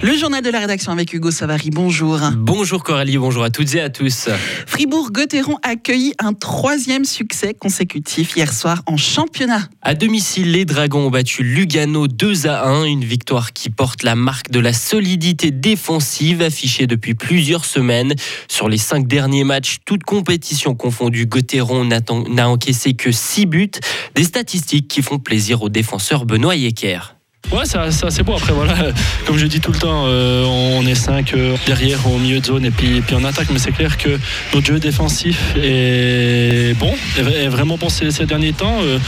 Le journal de la rédaction avec Hugo Savary, bonjour. Bonjour Coralie, bonjour à toutes et à tous. Fribourg-Gotteron accueilli un troisième succès consécutif hier soir en championnat. À domicile, les Dragons ont battu Lugano 2 à 1, une victoire qui porte la marque de la solidité défensive affichée depuis plusieurs semaines. Sur les cinq derniers matchs, toutes compétitions confondues, Gotteron n'a encaissé que 6 buts, des statistiques qui font plaisir au défenseur Benoît Yecker. Ouais, c'est assez beau. Après, voilà, comme je dis tout le temps, euh, on est 5 euh, derrière au milieu de zone et puis, puis en attaque. Mais c'est clair que notre jeu défensif est bon, est vraiment bon ces, derniers temps. Euh,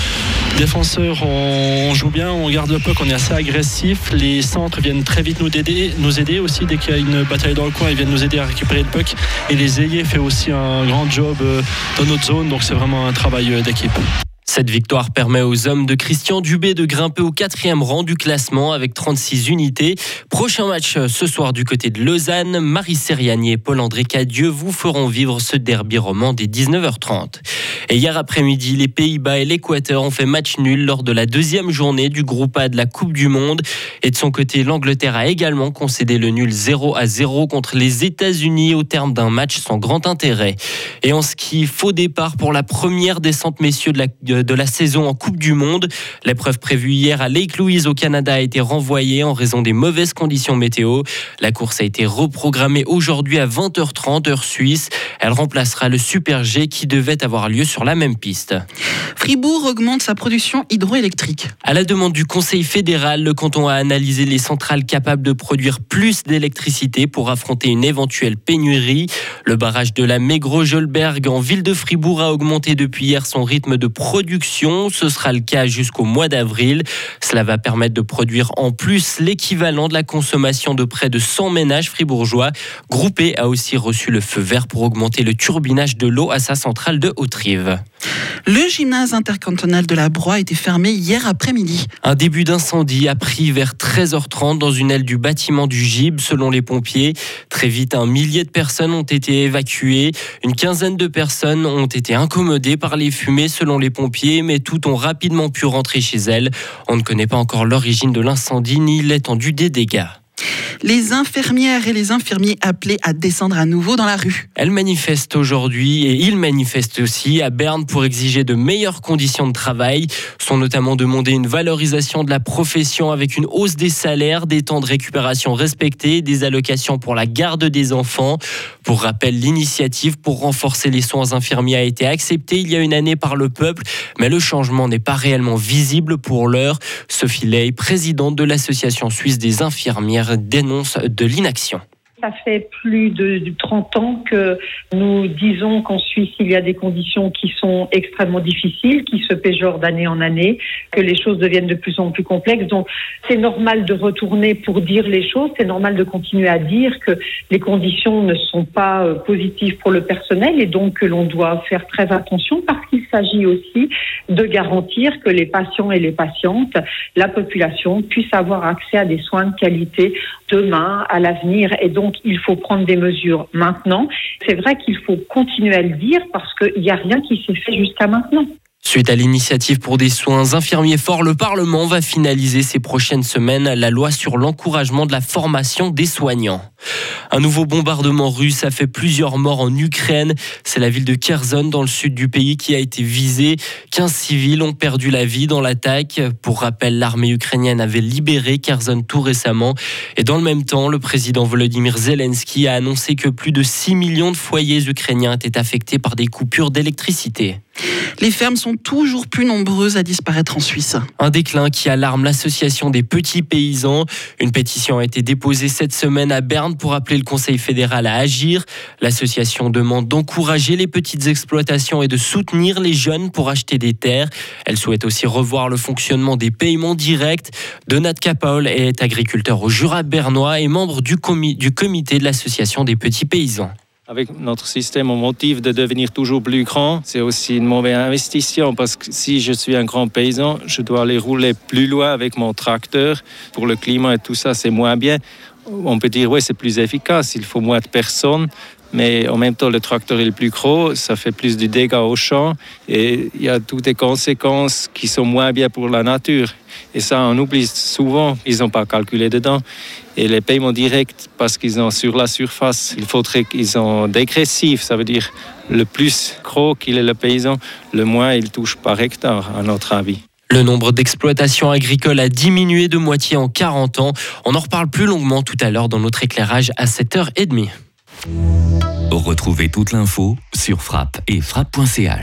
défenseurs, on, joue bien, on garde le puck, on est assez agressif. Les centres viennent très vite nous aider, nous aider aussi. Dès qu'il y a une bataille dans le coin, ils viennent nous aider à récupérer le puck. Et les ailiers fait aussi un grand job dans notre zone. Donc c'est vraiment un travail d'équipe. Cette victoire permet aux hommes de Christian Dubé de grimper au quatrième rang du classement avec 36 unités. Prochain match euh, ce soir du côté de Lausanne. Marie Seriani et Paul-André Cadieux vous feront vivre ce derby roman dès 19h30. Et hier après-midi, les Pays-Bas et l'Équateur ont fait match nul lors de la deuxième journée du groupe A de la Coupe du Monde. Et de son côté, l'Angleterre a également concédé le nul 0 à 0 contre les États-Unis au terme d'un match sans grand intérêt. Et en ski, faux départ pour la première descente messieurs de la de la saison en Coupe du Monde. L'épreuve prévue hier à Lake Louise au Canada a été renvoyée en raison des mauvaises conditions météo. La course a été reprogrammée aujourd'hui à 20h30 heure suisse. Elle remplacera le Super G qui devait avoir lieu sur la même piste. Fribourg augmente sa production hydroélectrique. À la demande du Conseil fédéral, le canton a analysé les centrales capables de produire plus d'électricité pour affronter une éventuelle pénurie. Le barrage de la Mégro-Jolberg en ville de Fribourg a augmenté depuis hier son rythme de production ce sera le cas jusqu'au mois d'avril. Cela va permettre de produire en plus l'équivalent de la consommation de près de 100 ménages fribourgeois. Groupé a aussi reçu le feu vert pour augmenter le turbinage de l'eau à sa centrale de Haute-Rive. Le gymnase intercantonal de la Broye a été fermé hier après-midi. Un début d'incendie a pris vers 13h30 dans une aile du bâtiment du GIB, selon les pompiers. Très vite, un millier de personnes ont été évacuées. Une quinzaine de personnes ont été incommodées par les fumées, selon les pompiers, mais toutes ont rapidement pu rentrer chez elles. On ne connaît pas encore l'origine de l'incendie ni l'étendue des dégâts les infirmières et les infirmiers appelés à descendre à nouveau dans la rue. Elles manifestent aujourd'hui et ils manifestent aussi à Berne pour exiger de meilleures conditions de travail. Sont notamment demandés une valorisation de la profession avec une hausse des salaires, des temps de récupération respectés, des allocations pour la garde des enfants. Pour rappel, l'initiative pour renforcer les soins infirmiers a été acceptée il y a une année par le peuple, mais le changement n'est pas réellement visible pour l'heure. Sophie Ley, présidente de l'Association suisse des infirmières, dénonce de l'inaction. Ça fait plus de, 30 ans que nous disons qu'en Suisse, il y a des conditions qui sont extrêmement difficiles, qui se péjorent d'année en année, que les choses deviennent de plus en plus complexes. Donc, c'est normal de retourner pour dire les choses. C'est normal de continuer à dire que les conditions ne sont pas euh, positives pour le personnel et donc que l'on doit faire très attention parce qu'il s'agit aussi de garantir que les patients et les patientes, la population, puissent avoir accès à des soins de qualité demain, à l'avenir. Et donc, il faut prendre des mesures maintenant. C'est vrai qu'il faut continuer à le dire parce qu'il n'y a rien qui s'est fait jusqu'à maintenant. Suite à l'initiative pour des soins infirmiers forts, le Parlement va finaliser ces prochaines semaines la loi sur l'encouragement de la formation des soignants. Un nouveau bombardement russe a fait plusieurs morts en Ukraine. C'est la ville de Kherson dans le sud du pays qui a été visée. 15 civils ont perdu la vie dans l'attaque. Pour rappel, l'armée ukrainienne avait libéré Kherson tout récemment. Et dans le même temps, le président Volodymyr Zelensky a annoncé que plus de 6 millions de foyers ukrainiens étaient affectés par des coupures d'électricité. Les fermes sont toujours plus nombreuses à disparaître en Suisse. Un déclin qui alarme l'association des petits paysans. Une pétition a été déposée cette semaine à Berne pour appeler le Conseil fédéral à agir. L'association demande d'encourager les petites exploitations et de soutenir les jeunes pour acheter des terres. Elle souhaite aussi revoir le fonctionnement des paiements directs. Donat Capaul est agriculteur au Jura bernois et membre du, du comité de l'association des petits paysans. Avec notre système, on motive de devenir toujours plus grand. C'est aussi une mauvaise investition parce que si je suis un grand paysan, je dois aller rouler plus loin avec mon tracteur. Pour le climat et tout ça, c'est moins bien. On peut dire, oui, c'est plus efficace, il faut moins de personnes. mais en même temps, le tracteur est le plus gros, ça fait plus de dégâts au champ et il y a toutes les conséquences qui sont moins bien pour la nature. Et ça, on oublie souvent, ils n'ont pas calculé dedans. Et les paiements directs, parce qu'ils ont sur la surface, il faudrait qu'ils sont dégressifs, ça veut dire le plus gros qu'il est le paysan, le moins il touche par hectare, à notre avis. Le nombre d'exploitations agricoles a diminué de moitié en 40 ans. On en reparle plus longuement tout à l'heure dans notre éclairage à 7h30. Retrouvez toute l'info sur frappe et frappe.ch.